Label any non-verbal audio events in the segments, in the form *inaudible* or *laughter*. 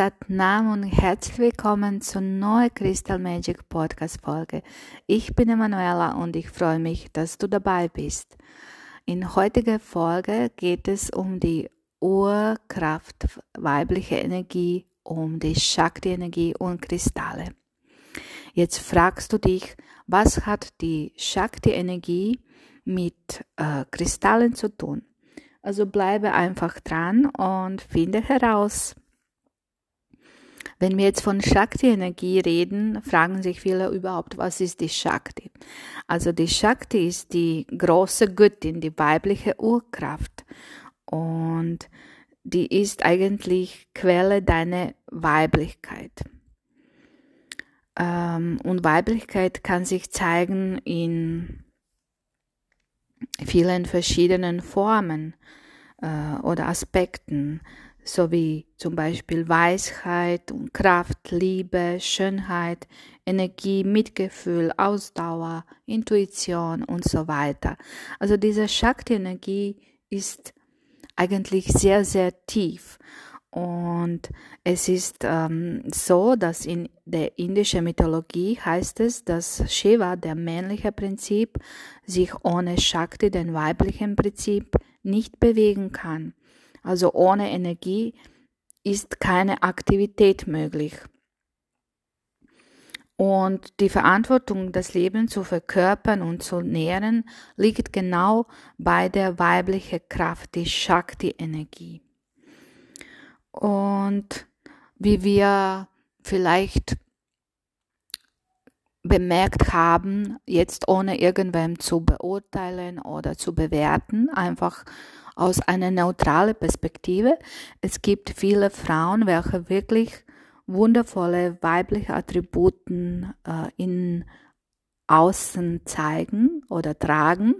Satnam und herzlich willkommen zur neuen Crystal Magic Podcast Folge. Ich bin Emanuela und ich freue mich, dass du dabei bist. In heutiger Folge geht es um die Urkraft, weibliche Energie, um die Shakti-Energie und Kristalle. Jetzt fragst du dich, was hat die Shakti-Energie mit äh, Kristallen zu tun? Also bleibe einfach dran und finde heraus, wenn wir jetzt von Shakti-Energie reden, fragen sich viele überhaupt, was ist die Shakti? Also die Shakti ist die große Göttin, die weibliche Urkraft. Und die ist eigentlich Quelle deiner Weiblichkeit. Ähm, und Weiblichkeit kann sich zeigen in vielen verschiedenen Formen äh, oder Aspekten sowie zum Beispiel Weisheit und Kraft, Liebe, Schönheit, Energie, Mitgefühl, Ausdauer, Intuition und so weiter. Also diese Shakti-Energie ist eigentlich sehr, sehr tief. Und es ist ähm, so, dass in der indischen Mythologie heißt es, dass Shiva, der männliche Prinzip, sich ohne Shakti, den weiblichen Prinzip, nicht bewegen kann. Also ohne Energie ist keine Aktivität möglich. Und die Verantwortung, das Leben zu verkörpern und zu nähren, liegt genau bei der weiblichen Kraft, die Shakti-Energie. Und wie wir vielleicht bemerkt haben, jetzt ohne irgendwem zu beurteilen oder zu bewerten, einfach aus einer neutralen Perspektive. Es gibt viele Frauen, welche wirklich wundervolle weibliche Attributen äh, in Außen zeigen oder tragen.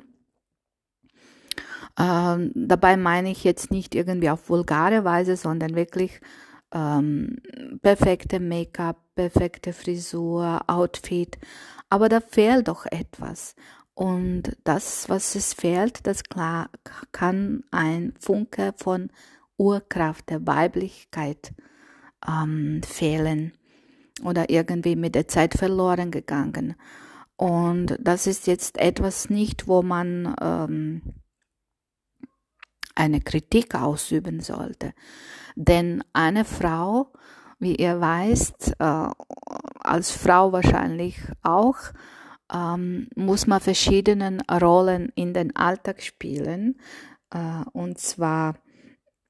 Ähm, dabei meine ich jetzt nicht irgendwie auf vulgare Weise, sondern wirklich ähm, perfekte Make-up, perfekte Frisur, Outfit. Aber da fehlt doch etwas. Und das, was es fehlt, das klar, kann ein Funke von Urkraft der Weiblichkeit ähm, fehlen oder irgendwie mit der Zeit verloren gegangen. Und das ist jetzt etwas nicht, wo man ähm, eine Kritik ausüben sollte. Denn eine Frau, wie ihr weißt, äh, als Frau wahrscheinlich auch, ähm, muss man verschiedene Rollen in den Alltag spielen. Äh, und zwar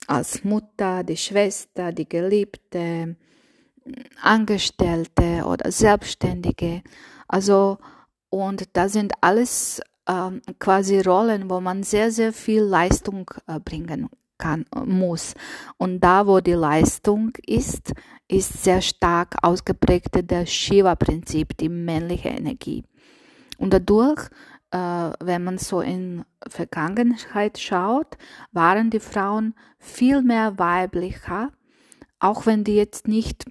als Mutter, die Schwester, die Geliebte, Angestellte oder Selbstständige. Also, und da sind alles ähm, quasi Rollen, wo man sehr, sehr viel Leistung äh, bringen kann, muss. Und da, wo die Leistung ist, ist sehr stark ausgeprägt der Shiva-Prinzip, die männliche Energie. Und dadurch, äh, wenn man so in Vergangenheit schaut, waren die Frauen viel mehr weiblicher, auch wenn die jetzt nicht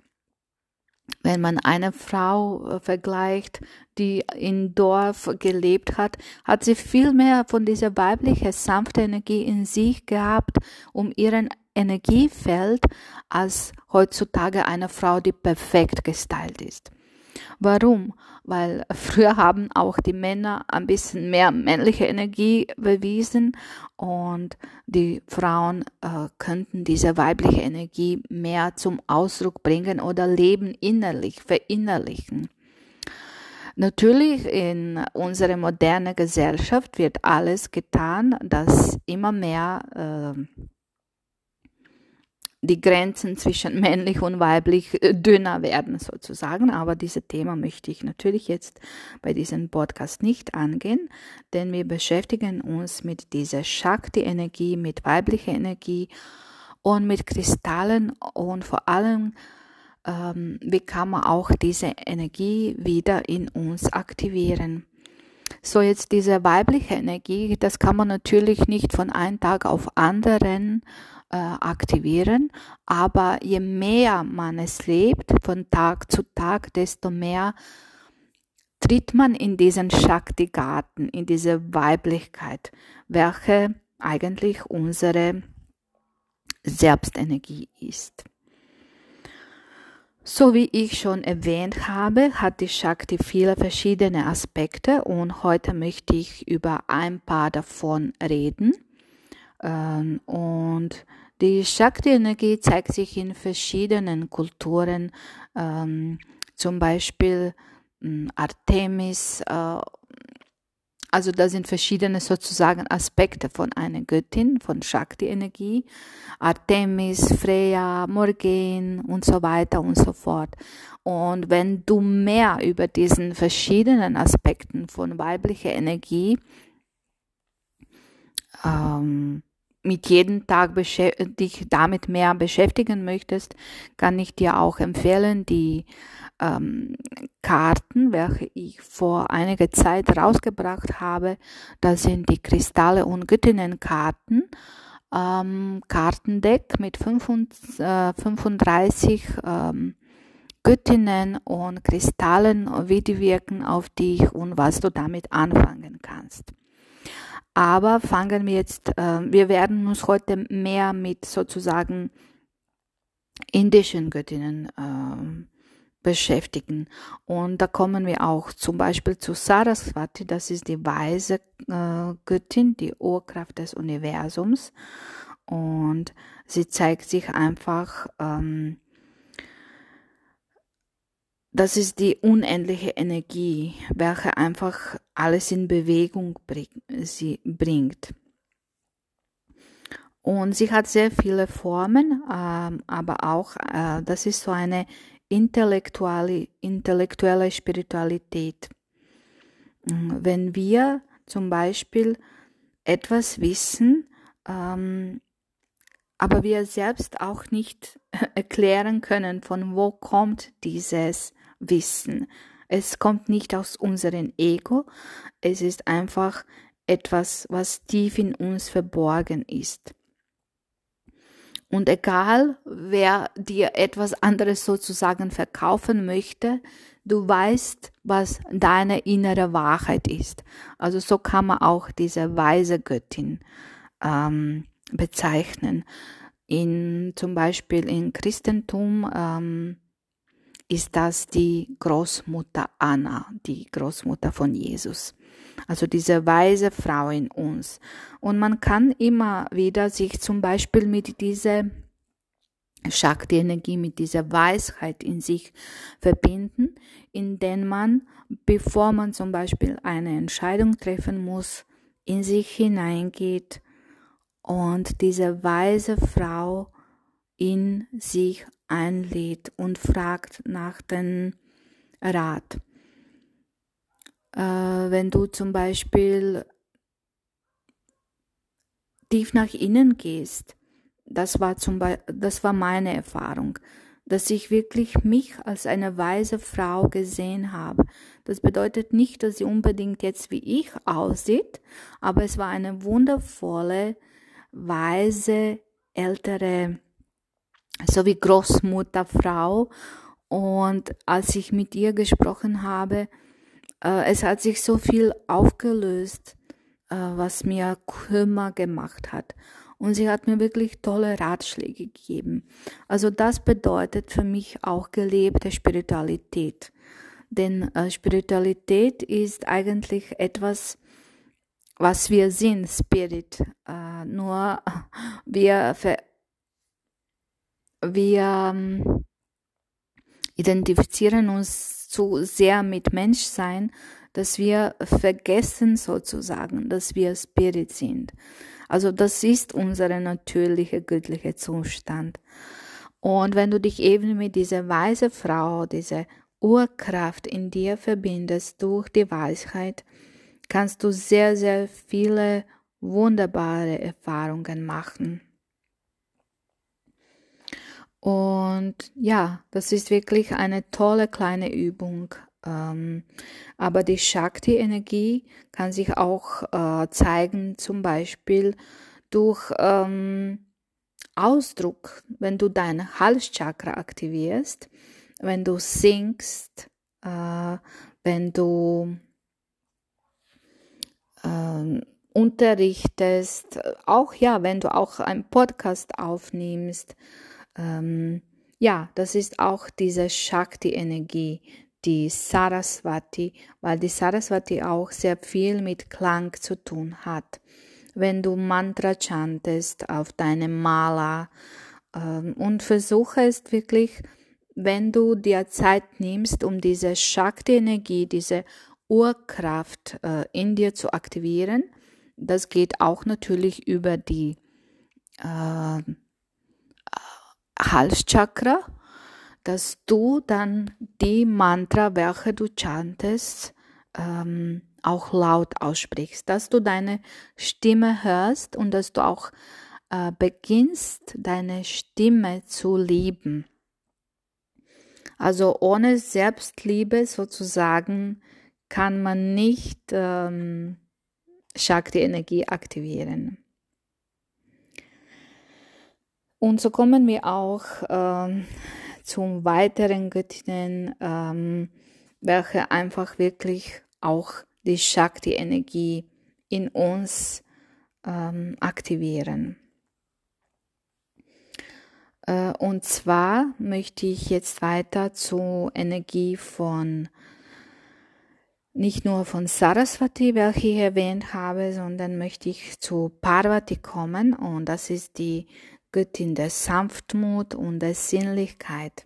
wenn man eine Frau äh, vergleicht, die im Dorf gelebt hat, hat sie viel mehr von dieser weiblichen, sanften Energie in sich gehabt, um ihren Energiefeld, als heutzutage eine Frau, die perfekt gestylt ist. Warum? Weil früher haben auch die Männer ein bisschen mehr männliche Energie bewiesen und die Frauen äh, könnten diese weibliche Energie mehr zum Ausdruck bringen oder leben innerlich, verinnerlichen. Natürlich in unserer modernen Gesellschaft wird alles getan, dass immer mehr äh, die Grenzen zwischen *laughs* männlich und weiblich äh, dünner werden sozusagen. Aber dieses Thema möchte ich natürlich jetzt bei diesem Podcast nicht angehen, denn wir beschäftigen uns mit dieser Shakti-Energie, mit weiblicher Energie und mit Kristallen und vor allem ähm, wie kann man auch diese Energie wieder in uns aktivieren. So jetzt diese weibliche Energie, das kann man natürlich nicht von einem Tag auf anderen äh, aktivieren. Aber je mehr man es lebt, von Tag zu Tag, desto mehr tritt man in diesen Shakti-Garten, in diese Weiblichkeit, welche eigentlich unsere Selbstenergie ist. So wie ich schon erwähnt habe, hat die Shakti viele verschiedene Aspekte und heute möchte ich über ein paar davon reden. Ähm, und die Shakti-Energie zeigt sich in verschiedenen Kulturen, ähm, zum Beispiel hm, Artemis, äh, also da sind verschiedene sozusagen Aspekte von einer Göttin, von Shakti-Energie, Artemis, Freya, Morgen und so weiter und so fort. Und wenn du mehr über diesen verschiedenen Aspekten von weiblicher Energie ähm, mit jedem Tag dich damit mehr beschäftigen möchtest, kann ich dir auch empfehlen, die ähm, Karten, welche ich vor einiger Zeit rausgebracht habe. Das sind die Kristalle und Göttinnenkarten. Ähm, Kartendeck mit 35, äh, 35 ähm, Göttinnen und Kristallen, wie die wirken auf dich und was du damit anfangen kannst. Aber fangen wir jetzt, äh, wir werden uns heute mehr mit sozusagen indischen Göttinnen äh, beschäftigen. Und da kommen wir auch zum Beispiel zu Saraswati, das ist die weise äh, Göttin, die Urkraft des Universums. Und sie zeigt sich einfach, ähm, das ist die unendliche Energie, welche einfach alles in Bewegung bring, sie bringt. Und sie hat sehr viele Formen, ähm, aber auch, äh, das ist so eine intellektuelle, intellektuelle Spiritualität. Mm, wenn wir zum Beispiel etwas wissen, ähm, aber wir selbst auch nicht *laughs* erklären können, von wo kommt dieses Wissen. Es kommt nicht aus unserem Ego, es ist einfach etwas, was tief in uns verborgen ist. Und egal, wer dir etwas anderes sozusagen verkaufen möchte, du weißt, was deine innere Wahrheit ist. Also so kann man auch diese weise Göttin ähm, bezeichnen. In, zum Beispiel im Christentum ähm, ist das die Großmutter Anna, die Großmutter von Jesus. Also diese weise Frau in uns. Und man kann immer wieder sich zum Beispiel mit dieser Shakti-Energie, mit dieser Weisheit in sich verbinden, indem man, bevor man zum Beispiel eine Entscheidung treffen muss, in sich hineingeht und diese weise Frau in sich einlädt und fragt nach dem Rat. Äh, wenn du zum Beispiel tief nach innen gehst, das war zum Beispiel, das war meine Erfahrung, dass ich wirklich mich als eine weise Frau gesehen habe. Das bedeutet nicht, dass sie unbedingt jetzt wie ich aussieht, aber es war eine wundervolle, weise, ältere so wie Großmutterfrau. Und als ich mit ihr gesprochen habe, äh, es hat sich so viel aufgelöst, äh, was mir Kummer gemacht hat. Und sie hat mir wirklich tolle Ratschläge gegeben. Also das bedeutet für mich auch gelebte Spiritualität. Denn äh, Spiritualität ist eigentlich etwas, was wir sind, Spirit. Äh, nur *laughs* wir ver wir ähm, identifizieren uns zu sehr mit Menschsein, dass wir vergessen sozusagen, dass wir Spirit sind. Also das ist unser natürlicher göttlicher Zustand. Und wenn du dich eben mit dieser weise Frau, dieser Urkraft in dir verbindest durch die Weisheit, kannst du sehr, sehr viele wunderbare Erfahrungen machen. Und ja, das ist wirklich eine tolle kleine Übung. Ähm, aber die Shakti-Energie kann sich auch äh, zeigen, zum Beispiel durch ähm, Ausdruck, wenn du dein Halschakra aktivierst, wenn du singst, äh, wenn du äh, unterrichtest, auch ja, wenn du auch einen Podcast aufnimmst, ähm, ja, das ist auch diese Shakti-Energie, die Saraswati, weil die Saraswati auch sehr viel mit Klang zu tun hat. Wenn du Mantra chantest auf deinem Mala ähm, und versuche es wirklich, wenn du dir Zeit nimmst, um diese Shakti-Energie, diese Urkraft äh, in dir zu aktivieren, das geht auch natürlich über die äh, Halschakra, dass du dann die Mantra, welche du chantest, ähm, auch laut aussprichst, dass du deine Stimme hörst und dass du auch äh, beginnst, deine Stimme zu lieben. Also ohne Selbstliebe sozusagen kann man nicht ähm, Shakti-Energie aktivieren. Und so kommen wir auch ähm, zum weiteren Göttinnen, ähm, welche einfach wirklich auch die Shakti-Energie in uns ähm, aktivieren. Äh, und zwar möchte ich jetzt weiter zur Energie von nicht nur von Saraswati, welche ich erwähnt habe, sondern möchte ich zu Parvati kommen und das ist die Göttin der Sanftmut und der Sinnlichkeit.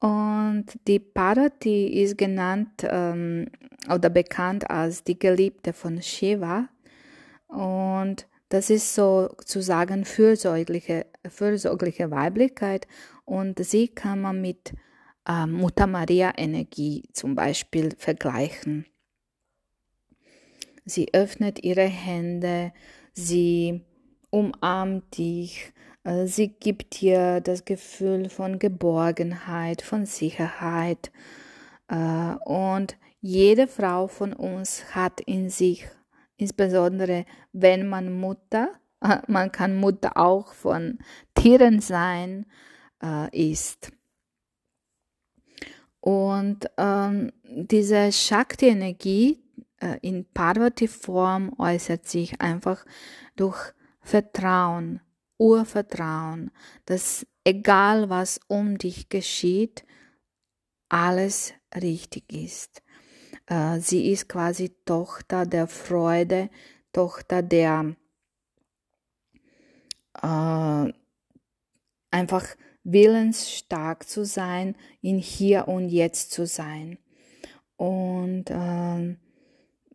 Und die Parvati ist genannt ähm, oder bekannt als die Geliebte von Shiva. Und das ist sozusagen fürsorgliche, fürsorgliche Weiblichkeit. Und sie kann man mit äh, Mutter Maria Energie zum Beispiel vergleichen. Sie öffnet ihre Hände, sie umarmt dich, äh, sie gibt dir das Gefühl von Geborgenheit, von Sicherheit. Äh, und jede Frau von uns hat in sich, insbesondere wenn man Mutter, *laughs* man kann Mutter auch von Tieren sein, äh, ist. Und ähm, diese Shakti-Energie in Parvati-Form äußert sich einfach durch Vertrauen, Urvertrauen, dass egal was um dich geschieht, alles richtig ist. Äh, sie ist quasi Tochter der Freude, Tochter der äh, einfach willensstark zu sein, in hier und jetzt zu sein. Und äh,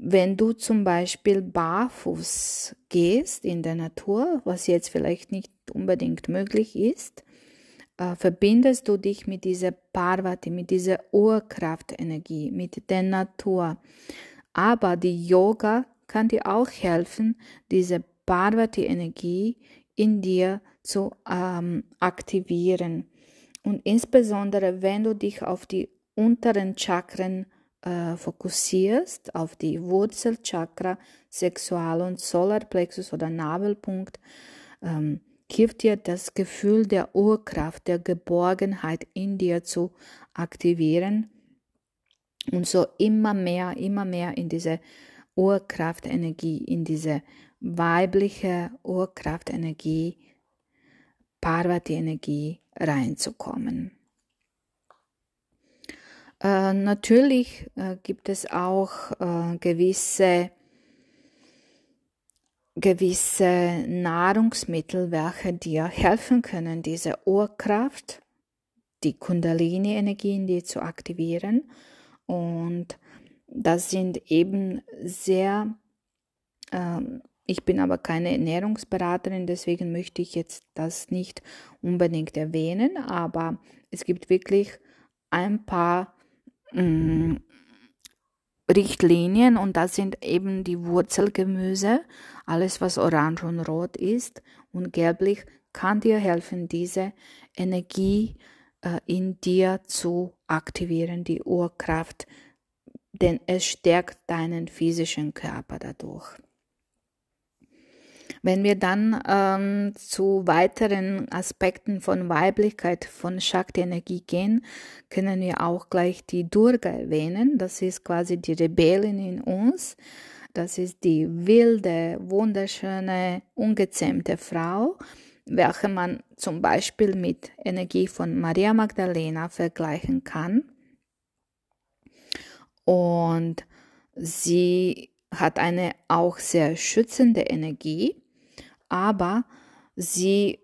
wenn du zum Beispiel barfuß gehst in der Natur, was jetzt vielleicht nicht unbedingt möglich ist, äh, verbindest du dich mit dieser Parvati, mit dieser Urkraftenergie, mit der Natur. Aber die Yoga kann dir auch helfen, diese Parvati-Energie in dir zu ähm, aktivieren. Und insbesondere, wenn du dich auf die unteren Chakren äh, fokussierst auf die Wurzelchakra, Sexual- und Solarplexus oder Nabelpunkt, ähm, hilft dir das Gefühl der Urkraft, der Geborgenheit in dir zu aktivieren und so immer mehr, immer mehr in diese Urkraftenergie, in diese weibliche Urkraftenergie, Parvati-Energie reinzukommen. Äh, natürlich äh, gibt es auch äh, gewisse, gewisse Nahrungsmittel, welche dir helfen können, diese Urkraft, die Kundalini-Energie in dir zu aktivieren. Und das sind eben sehr, ähm, ich bin aber keine Ernährungsberaterin, deswegen möchte ich jetzt das nicht unbedingt erwähnen, aber es gibt wirklich ein paar Richtlinien und das sind eben die Wurzelgemüse, alles was orange und rot ist und gelblich kann dir helfen, diese Energie äh, in dir zu aktivieren, die Urkraft, denn es stärkt deinen physischen Körper dadurch. Wenn wir dann ähm, zu weiteren Aspekten von Weiblichkeit, von Shakti-Energie gehen, können wir auch gleich die Durga erwähnen. Das ist quasi die Rebellin in uns. Das ist die wilde, wunderschöne, ungezähmte Frau, welche man zum Beispiel mit Energie von Maria Magdalena vergleichen kann. Und sie hat eine auch sehr schützende Energie, aber sie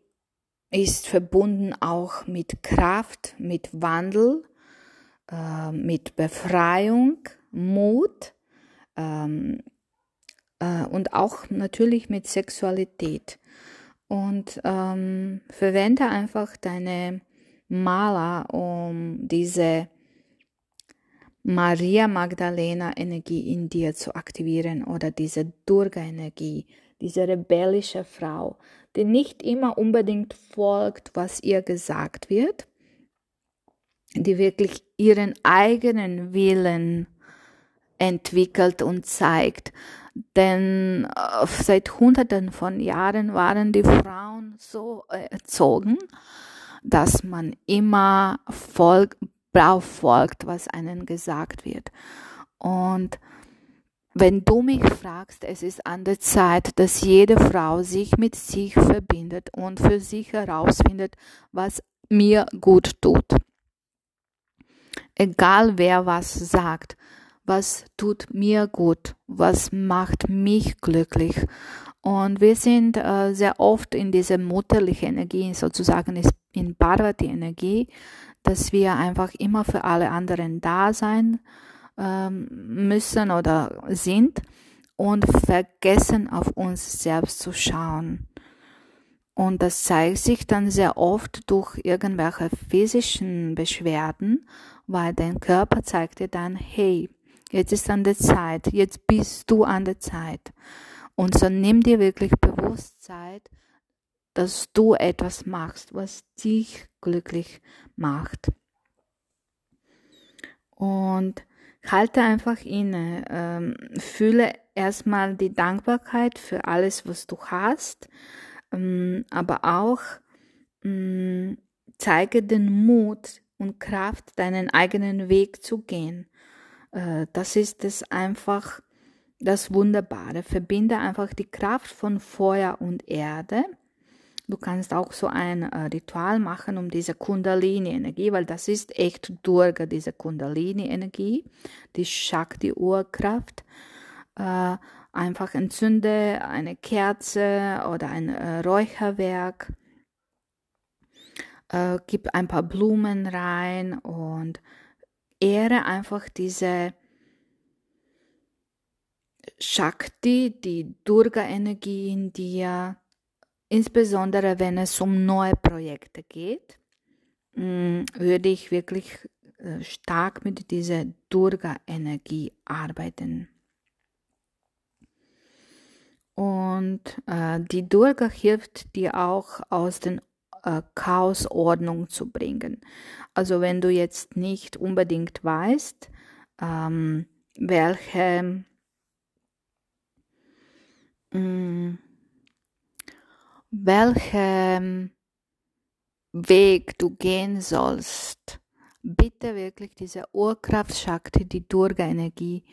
ist verbunden auch mit Kraft, mit Wandel, äh, mit Befreiung, Mut ähm, äh, und auch natürlich mit Sexualität. Und ähm, verwende einfach deine Maler, um diese Maria Magdalena Energie in dir zu aktivieren oder diese Durga Energie, diese rebellische Frau, die nicht immer unbedingt folgt, was ihr gesagt wird, die wirklich ihren eigenen Willen entwickelt und zeigt. Denn äh, seit Hunderten von Jahren waren die Frauen so erzogen, dass man immer folgt, folgt, was einem gesagt wird. Und wenn du mich fragst, es ist an der Zeit, dass jede Frau sich mit sich verbindet und für sich herausfindet, was mir gut tut. Egal wer was sagt, was tut mir gut, was macht mich glücklich. Und wir sind äh, sehr oft in dieser mutterlichen Energie, sozusagen in Parvati-Energie, dass wir einfach immer für alle anderen da sein ähm, müssen oder sind und vergessen auf uns selbst zu schauen. Und das zeigt sich dann sehr oft durch irgendwelche physischen Beschwerden, weil dein Körper zeigt dir dann, hey, jetzt ist an der Zeit, jetzt bist du an der Zeit. Und so nimm dir wirklich bewusst Zeit, dass du etwas machst, was dich glücklich macht. Und halte einfach inne, ähm, fühle erstmal die Dankbarkeit für alles, was du hast, ähm, aber auch ähm, zeige den Mut und Kraft, deinen eigenen Weg zu gehen. Äh, das ist es einfach das Wunderbare. Verbinde einfach die Kraft von Feuer und Erde Du kannst auch so ein äh, Ritual machen um diese Kundalini-Energie, weil das ist echt Durga, diese Kundalini-Energie, die Shakti-Urkraft. Äh, einfach entzünde eine Kerze oder ein äh, Räucherwerk, gib ein paar Blumen rein und ehre einfach diese Shakti, die Durga-Energie in dir, Insbesondere wenn es um neue Projekte geht, mm, würde ich wirklich äh, stark mit dieser Durga-Energie arbeiten. Und äh, die Durga hilft dir auch aus den äh, Chaos Ordnung zu bringen. Also wenn du jetzt nicht unbedingt weißt, ähm, welche mh, mm, welchen Weg du gehen sollst, bitte wirklich diese Urkraft Shakti, die Durga-Energie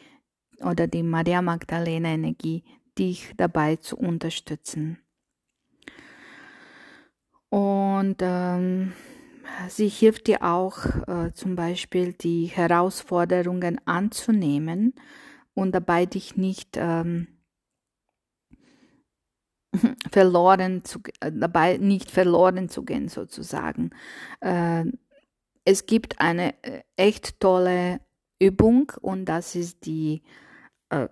oder die Maria Magdalena-Energie, dich dabei zu unterstützen. Und ähm, sie hilft dir auch äh, zum Beispiel die Herausforderungen anzunehmen und dabei dich nicht ähm, *laughs* verloren zu, äh, dabei nicht verloren zu gehen sozusagen. Äh, es gibt eine äh, echt tolle Übung und das ist die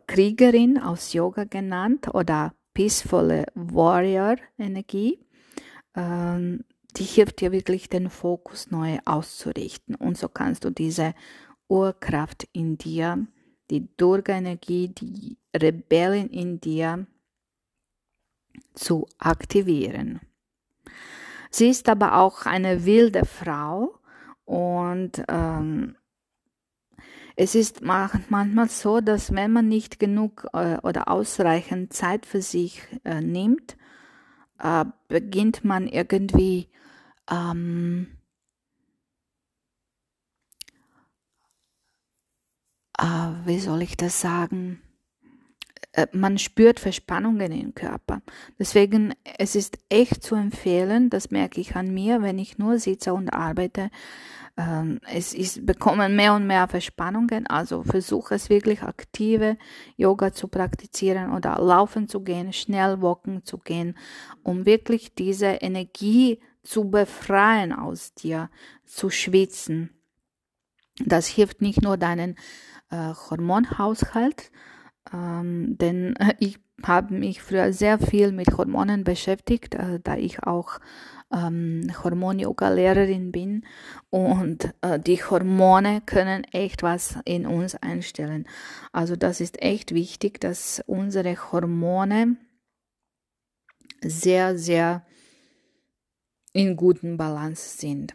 Kriegerin aus Yoga genannt oder Peaceful Warrior Energie. Ähm, die hilft dir wirklich den Fokus neu auszurichten und so kannst du diese Urkraft in dir, die Durga-Energie, die Rebellen in dir zu aktivieren. Sie ist aber auch eine wilde Frau und ähm, es ist manchmal so, dass wenn man nicht genug äh, oder ausreichend Zeit für sich äh, nimmt, äh, beginnt man irgendwie ähm, äh, wie soll ich das sagen? Äh, man spürt Verspannungen im Körper. Deswegen, es ist echt zu empfehlen, das merke ich an mir, wenn ich nur sitze und arbeite, ähm, es ist, bekommen mehr und mehr Verspannungen, also versuche es wirklich aktive Yoga zu praktizieren oder laufen zu gehen, schnell walken zu gehen, um wirklich diese Energie zu befreien aus dir, zu schwitzen. Das hilft nicht nur deinen äh, Hormonhaushalt, ähm, denn ich habe mich früher sehr viel mit Hormonen beschäftigt, äh, da ich auch ähm, Hormon-Yoga-Lehrerin bin und äh, die Hormone können echt was in uns einstellen. Also das ist echt wichtig, dass unsere Hormone sehr, sehr in guten Balance sind.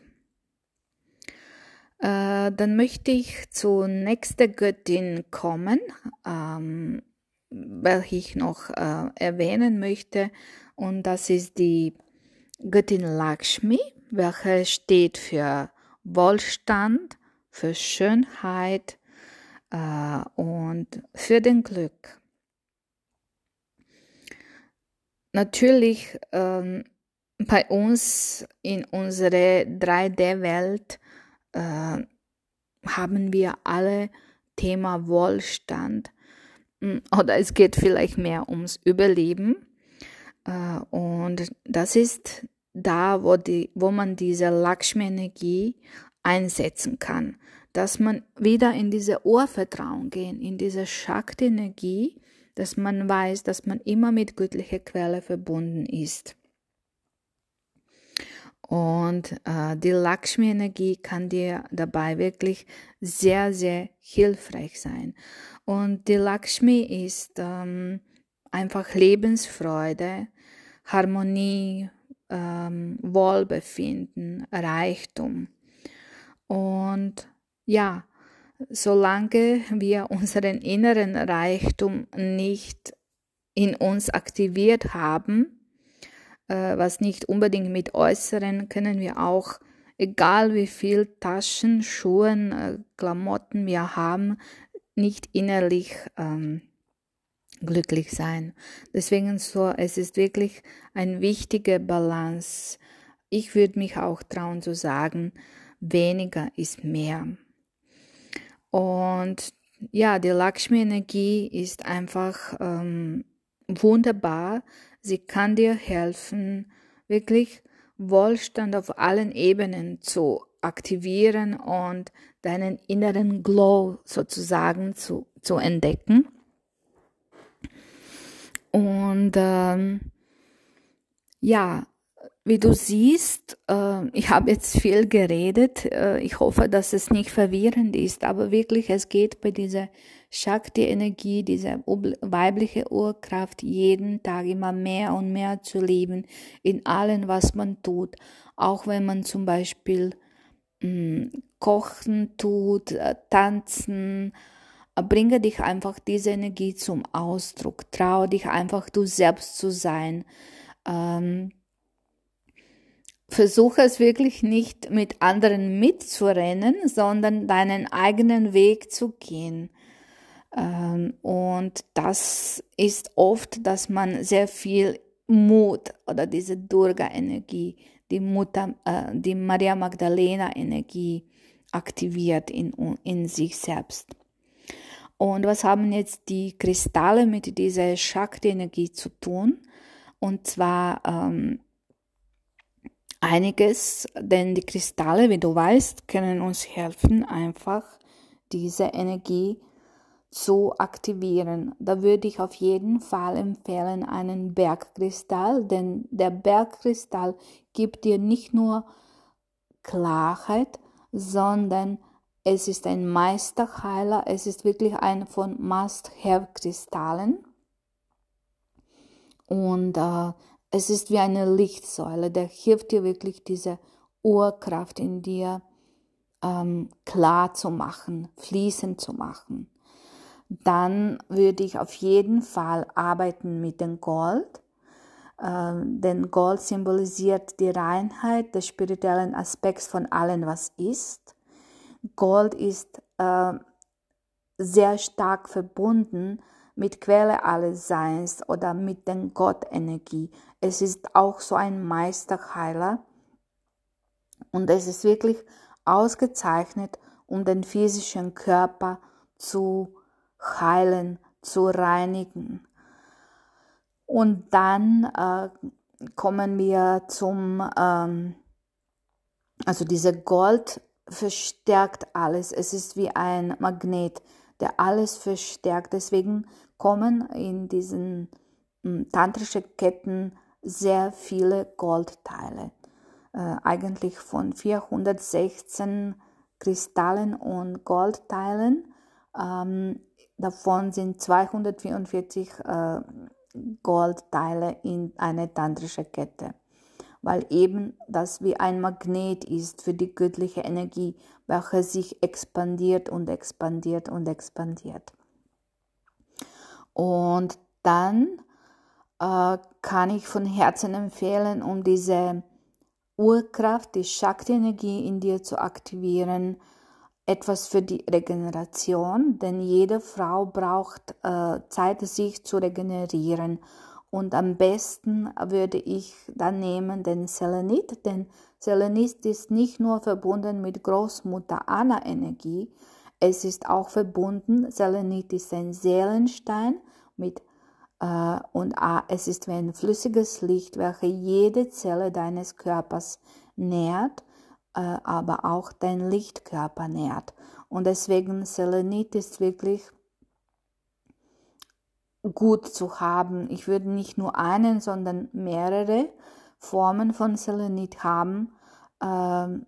Äh, dann möchte ich zur nächsten Göttin kommen, ähm, welche ich noch äh, erwähnen möchte. Und das ist die Göttin Lakshmi, welche steht für Wohlstand, für Schönheit äh, und für den Glück. Natürlich ähm, bei uns in unserer 3D-Welt äh, haben wir alle Thema Wohlstand. Hm, oder es geht vielleicht mehr ums Überleben. Äh, und das ist da, wo, die, wo man diese Lakshmi-Energie einsetzen kann, dass man wieder in diese Urvertrauen gehen, in diese Shakti-Energie, dass man weiß, dass man immer mit göttlicher Quelle verbunden ist. Und äh, die Lakshmi-Energie kann dir dabei wirklich sehr, sehr hilfreich sein. Und die Lakshmi ist ähm, einfach Lebensfreude, Harmonie, ähm, Wohlbefinden, Reichtum. Und ja, solange wir unseren inneren Reichtum nicht in uns aktiviert haben, äh, was nicht unbedingt mit äußeren, können wir auch, egal wie viel Taschen, Schuhen, äh, Klamotten wir haben, nicht innerlich ähm, glücklich sein. Deswegen so, es ist wirklich ein wichtiger Balance. Ich würde mich auch trauen zu sagen, weniger ist mehr. Und ja, die Lakshmi-Energie ist einfach ähm, wunderbar. Sie kann dir helfen, wirklich Wohlstand auf allen Ebenen zu aktivieren und deinen inneren Glow sozusagen zu, zu entdecken. Und ähm, ja, wie du siehst, äh, ich habe jetzt viel geredet. Äh, ich hoffe, dass es nicht verwirrend ist, aber wirklich, es geht bei dieser Shakti-Energie, dieser weibliche Urkraft, jeden Tag immer mehr und mehr zu leben in allem, was man tut. Auch wenn man zum Beispiel mh, mm, kochen tut, äh, tanzen, bringe dich einfach diese Energie zum Ausdruck. Traue dich einfach, du selbst zu sein. Ähm, versuche es wirklich nicht mit anderen mitzurennen, sondern deinen eigenen Weg zu gehen. Ähm, und das ist oft, dass man sehr viel Mut oder diese Durga-Energie, die Mutter, äh, die Maria Magdalena-Energie aktiviert in, in sich selbst. Und was haben jetzt die Kristalle mit dieser Shakti-Energie zu tun? Und zwar ähm, einiges, denn die Kristalle, wie du weißt, können uns helfen, einfach diese Energie zu aktivieren. Da würde ich auf jeden Fall empfehlen einen Bergkristall, denn der Bergkristall gibt dir nicht nur Klarheit, sondern es ist ein Meisterheiler, es ist wirklich ein von Must-Have-Kristallen. Und äh, es ist wie eine Lichtsäule, der hilft dir wirklich diese Urkraft in dir ähm, klar zu machen, fließen zu machen. Dann würde ich auf jeden Fall arbeiten mit dem Gold, äh, denn Gold symbolisiert die Reinheit des spirituellen Aspekts von allem, was ist. Gold ist äh, sehr stark verbunden mit Quelle alles Seins oder mit der Gottenergie. Es ist auch so ein Meisterheiler und es ist wirklich ausgezeichnet, um den physischen Körper zu heilen, zu reinigen. Und dann äh, kommen wir zum, ähm, also dieser Gold verstärkt alles. Es ist wie ein Magnet, der alles verstärkt. Deswegen kommen in diesen äh, tantrischen Ketten sehr viele Goldteile. Äh, eigentlich von 416 Kristallen und Goldteilen. Ähm, davon sind 244 äh, Goldteile in eine tantrische Kette, weil eben das wie ein Magnet ist für die göttliche Energie, welche sich expandiert und expandiert und expandiert. Und dann äh, kann ich von Herzen empfehlen, um diese Urkraft, die Shakti-Energie in dir zu aktivieren, etwas für die Regeneration, denn jede Frau braucht äh, Zeit, sich zu regenerieren. Und am besten würde ich dann nehmen den Selenit, denn Selenit ist nicht nur verbunden mit Großmutter Anna-Energie, es ist auch verbunden, Selenit ist ein Seelenstein mit äh, und äh, es ist wie ein flüssiges Licht, welches jede Zelle deines Körpers nährt äh, aber auch dein Lichtkörper nährt. Und deswegen Selenit ist wirklich gut zu haben. Ich würde nicht nur einen, sondern mehrere Formen von Selenit haben, ähm,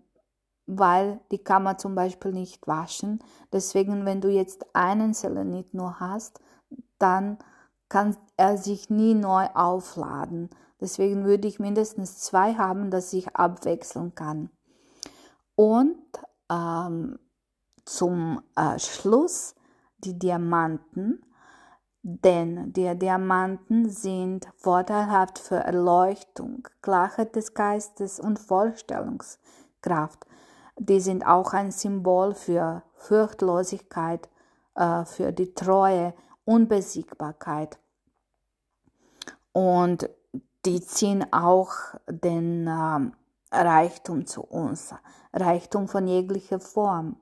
weil die kann man zum Beispiel nicht waschen. Deswegen, wenn du jetzt einen Selenit nur hast, dann kann er sich nie neu aufladen. Deswegen würde ich mindestens zwei haben, dass ich abwechseln kann. Und ähm, zum äh, Schluss die Diamanten, denn die Diamanten sind vorteilhaft für Erleuchtung, Klarheit des Geistes und Vorstellungskraft. Die sind auch ein Symbol für Furchtlosigkeit, äh, für die Treue, Unbesiegbarkeit. Und die ziehen auch den äh, Reichtum zu uns, Reichtum von jeglicher Form.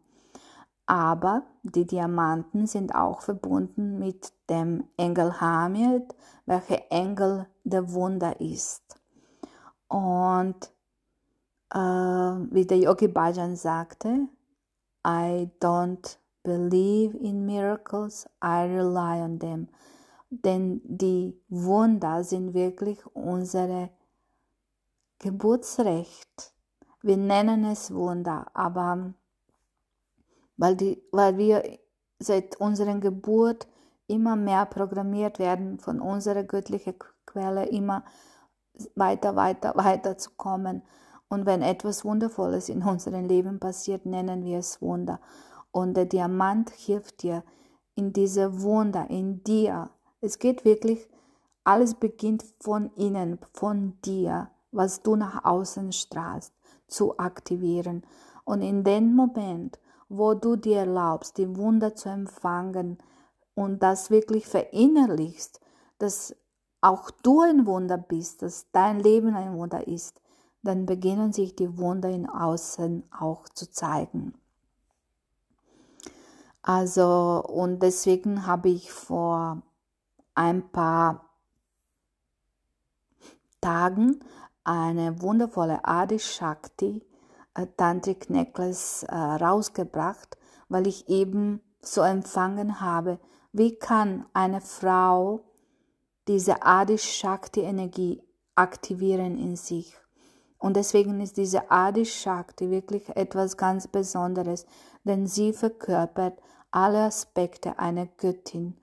Aber die Diamanten sind auch verbunden mit dem Engel Hamid, welcher Engel der Wunder ist. Und äh, wie der Yogi Bhajan sagte, I don't believe in miracles, I rely on them. Denn die Wunder sind wirklich unsere Geburtsrecht. Wir nennen es Wunder, aber weil, die, weil wir seit unserer Geburt immer mehr programmiert werden, von unserer göttlichen Quelle immer weiter, weiter, weiter zu kommen. Und wenn etwas Wundervolles in unserem Leben passiert, nennen wir es Wunder. Und der Diamant hilft dir in diese Wunder, in dir. Es geht wirklich, alles beginnt von innen, von dir was du nach außen strahlst, zu aktivieren. Und in dem Moment, wo du dir erlaubst, die Wunder zu empfangen und das wirklich verinnerlichst, dass auch du ein Wunder bist, dass dein Leben ein Wunder ist, dann beginnen sich die Wunder in Außen auch zu zeigen. Also, und deswegen habe ich vor ein paar Tagen eine wundervolle Adi Shakti äh, Tantric Necklace äh, rausgebracht, weil ich eben so empfangen habe, wie kann eine Frau diese Adi Shakti Energie aktivieren in sich. Und deswegen ist diese Adi Shakti wirklich etwas ganz Besonderes, denn sie verkörpert alle Aspekte einer Göttin.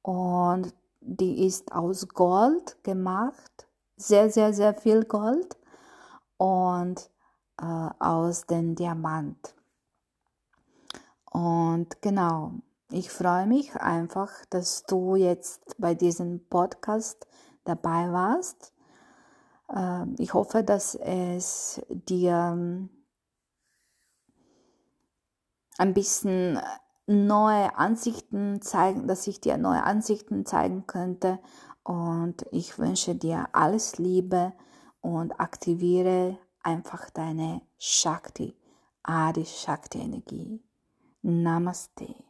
Und die ist aus Gold gemacht sehr, sehr, sehr viel Gold und äh, aus dem Diamant. Und genau, ich freue mich einfach, dass du jetzt bei diesem Podcast dabei warst. Äh, ich hoffe, dass es dir ähm, ein bisschen neue Ansichten zeigen, dass ich dir neue Ansichten zeigen könnte. Und ich wünsche dir alles Liebe und aktiviere einfach deine Shakti, Adi Shakti Energie. Namaste.